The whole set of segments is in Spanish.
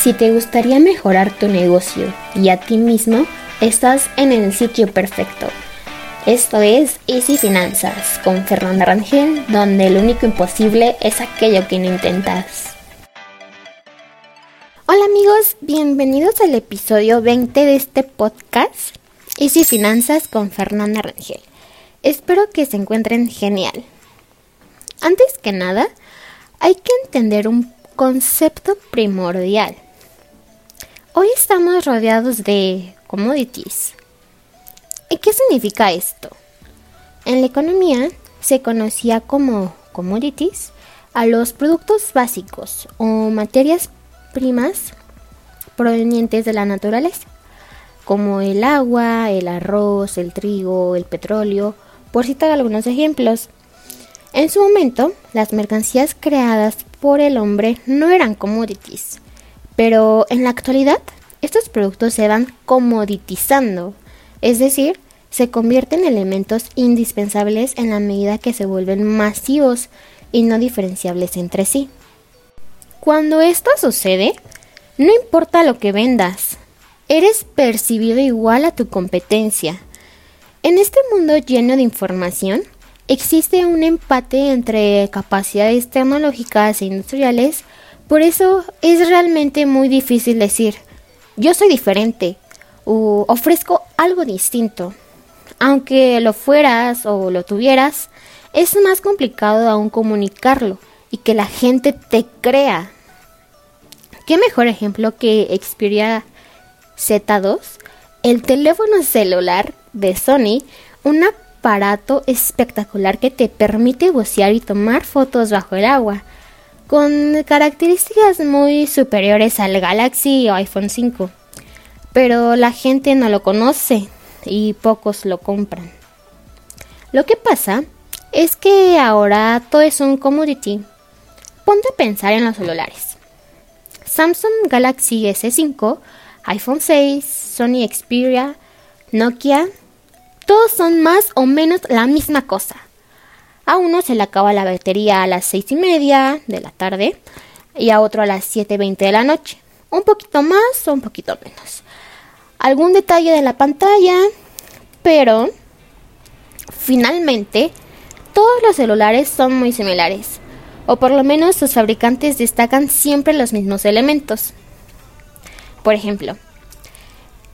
Si te gustaría mejorar tu negocio y a ti mismo, estás en el sitio perfecto. Esto es Easy Finanzas con Fernanda Rangel, donde lo único imposible es aquello que no intentas. Hola amigos, bienvenidos al episodio 20 de este podcast Easy Finanzas con Fernanda Rangel. Espero que se encuentren genial. Antes que nada, hay que entender un concepto primordial. Hoy estamos rodeados de commodities. ¿Y qué significa esto? En la economía se conocía como commodities a los productos básicos o materias primas provenientes de la naturaleza, como el agua, el arroz, el trigo, el petróleo, por citar algunos ejemplos. En su momento, las mercancías creadas por el hombre no eran commodities, pero en la actualidad, estos productos se van comoditizando, es decir, se convierten en elementos indispensables en la medida que se vuelven masivos y no diferenciables entre sí. Cuando esto sucede, no importa lo que vendas, eres percibido igual a tu competencia. En este mundo lleno de información, existe un empate entre capacidades tecnológicas e industriales por eso es realmente muy difícil decir, yo soy diferente o ofrezco algo distinto. Aunque lo fueras o lo tuvieras, es más complicado aún comunicarlo y que la gente te crea. ¿Qué mejor ejemplo que Xperia Z2? El teléfono celular de Sony, un aparato espectacular que te permite bucear y tomar fotos bajo el agua con características muy superiores al Galaxy o iPhone 5. Pero la gente no lo conoce y pocos lo compran. Lo que pasa es que ahora todo es un commodity. Ponte a pensar en los celulares. Samsung Galaxy S5, iPhone 6, Sony Xperia, Nokia, todos son más o menos la misma cosa. A uno se le acaba la batería a las seis y media de la tarde y a otro a las 7.20 de la noche. Un poquito más o un poquito menos. Algún detalle de la pantalla, pero finalmente todos los celulares son muy similares, o por lo menos sus fabricantes destacan siempre los mismos elementos. Por ejemplo,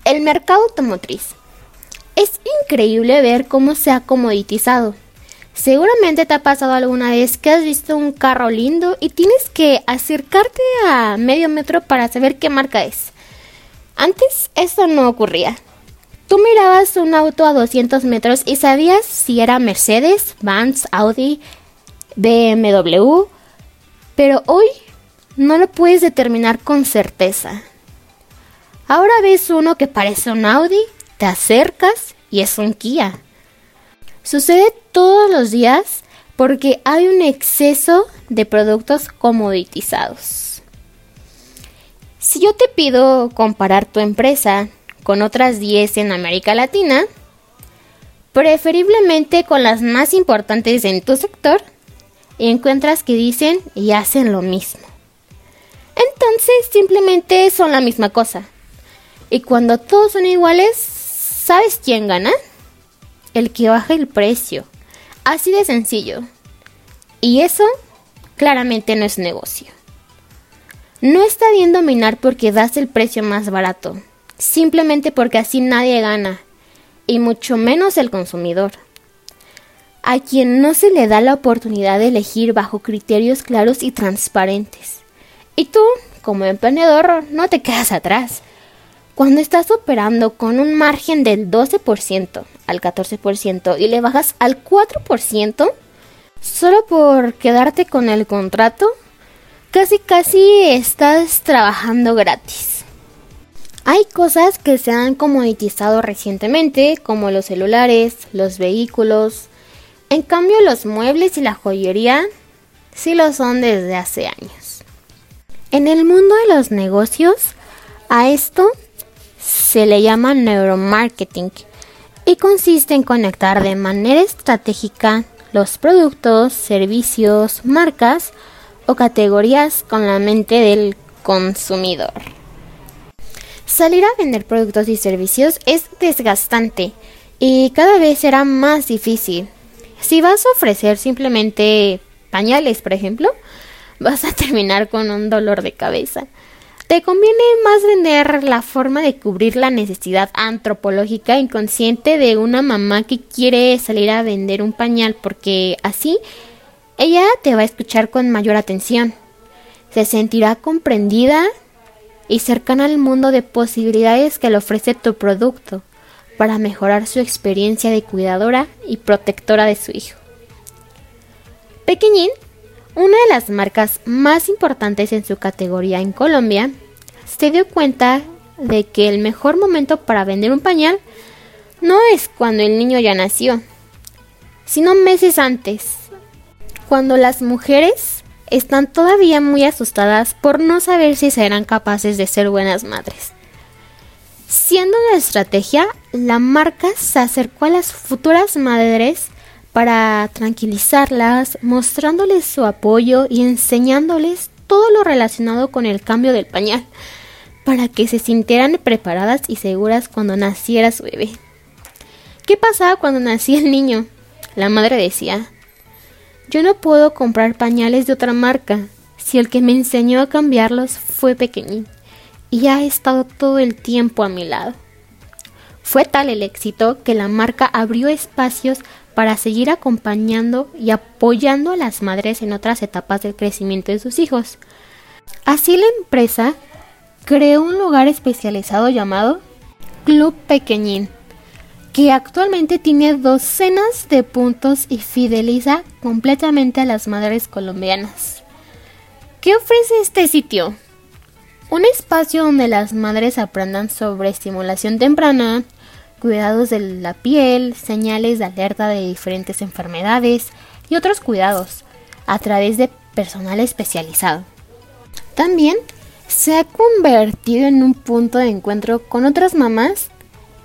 el mercado automotriz. Es increíble ver cómo se ha comoditizado. Seguramente te ha pasado alguna vez que has visto un carro lindo y tienes que acercarte a medio metro para saber qué marca es. Antes eso no ocurría. Tú mirabas un auto a 200 metros y sabías si era Mercedes, Vans, Audi, BMW, pero hoy no lo puedes determinar con certeza. Ahora ves uno que parece un Audi, te acercas y es un Kia. Sucede todos los días porque hay un exceso de productos comoditizados. Si yo te pido comparar tu empresa con otras 10 en América Latina, preferiblemente con las más importantes en tu sector, encuentras que dicen y hacen lo mismo. Entonces simplemente son la misma cosa. Y cuando todos son iguales, ¿sabes quién gana? el que baja el precio. Así de sencillo. Y eso claramente no es negocio. No está bien dominar porque das el precio más barato, simplemente porque así nadie gana, y mucho menos el consumidor. A quien no se le da la oportunidad de elegir bajo criterios claros y transparentes. Y tú, como emprendedor, no te quedas atrás. Cuando estás operando con un margen del 12% al 14% y le bajas al 4%, solo por quedarte con el contrato, casi casi estás trabajando gratis. Hay cosas que se han comoditizado recientemente, como los celulares, los vehículos. En cambio, los muebles y la joyería sí lo son desde hace años. En el mundo de los negocios, a esto se le llama neuromarketing y consiste en conectar de manera estratégica los productos, servicios, marcas o categorías con la mente del consumidor. Salir a vender productos y servicios es desgastante y cada vez será más difícil. Si vas a ofrecer simplemente pañales, por ejemplo, vas a terminar con un dolor de cabeza. Te conviene más vender la forma de cubrir la necesidad antropológica inconsciente de una mamá que quiere salir a vender un pañal porque así ella te va a escuchar con mayor atención. Se sentirá comprendida y cercana al mundo de posibilidades que le ofrece tu producto para mejorar su experiencia de cuidadora y protectora de su hijo. Pequeñín, una de las marcas más importantes en su categoría en Colombia, se dio cuenta de que el mejor momento para vender un pañal no es cuando el niño ya nació, sino meses antes, cuando las mujeres están todavía muy asustadas por no saber si serán capaces de ser buenas madres. Siendo una estrategia, la marca se acercó a las futuras madres para tranquilizarlas, mostrándoles su apoyo y enseñándoles todo lo relacionado con el cambio del pañal, para que se sintieran preparadas y seguras cuando naciera su bebé. ¿Qué pasaba cuando nacía el niño? La madre decía, yo no puedo comprar pañales de otra marca si el que me enseñó a cambiarlos fue pequeñín y ha estado todo el tiempo a mi lado. Fue tal el éxito que la marca abrió espacios para seguir acompañando y apoyando a las madres en otras etapas del crecimiento de sus hijos. Así la empresa creó un lugar especializado llamado Club Pequeñín, que actualmente tiene docenas de puntos y fideliza completamente a las madres colombianas. ¿Qué ofrece este sitio? Un espacio donde las madres aprendan sobre estimulación temprana, cuidados de la piel, señales de alerta de diferentes enfermedades y otros cuidados a través de personal especializado. También se ha convertido en un punto de encuentro con otras mamás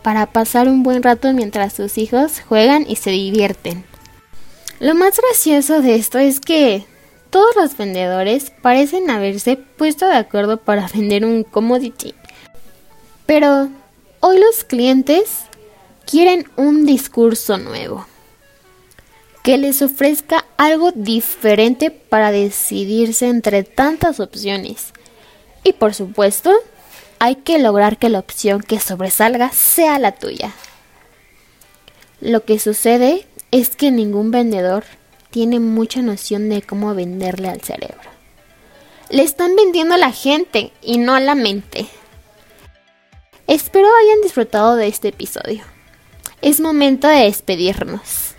para pasar un buen rato mientras sus hijos juegan y se divierten. Lo más gracioso de esto es que todos los vendedores parecen haberse puesto de acuerdo para vender un commodity. Pero hoy los clientes quieren un discurso nuevo que les ofrezca algo diferente para decidirse entre tantas opciones. Y por supuesto, hay que lograr que la opción que sobresalga sea la tuya. Lo que sucede es que ningún vendedor tiene mucha noción de cómo venderle al cerebro. Le están vendiendo a la gente y no a la mente. Espero hayan disfrutado de este episodio. Es momento de despedirnos.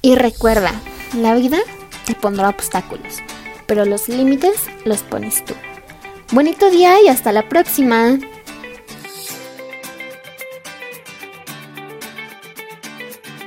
Y recuerda, la vida te pondrá obstáculos, pero los límites los pones tú. Bonito día y hasta la próxima.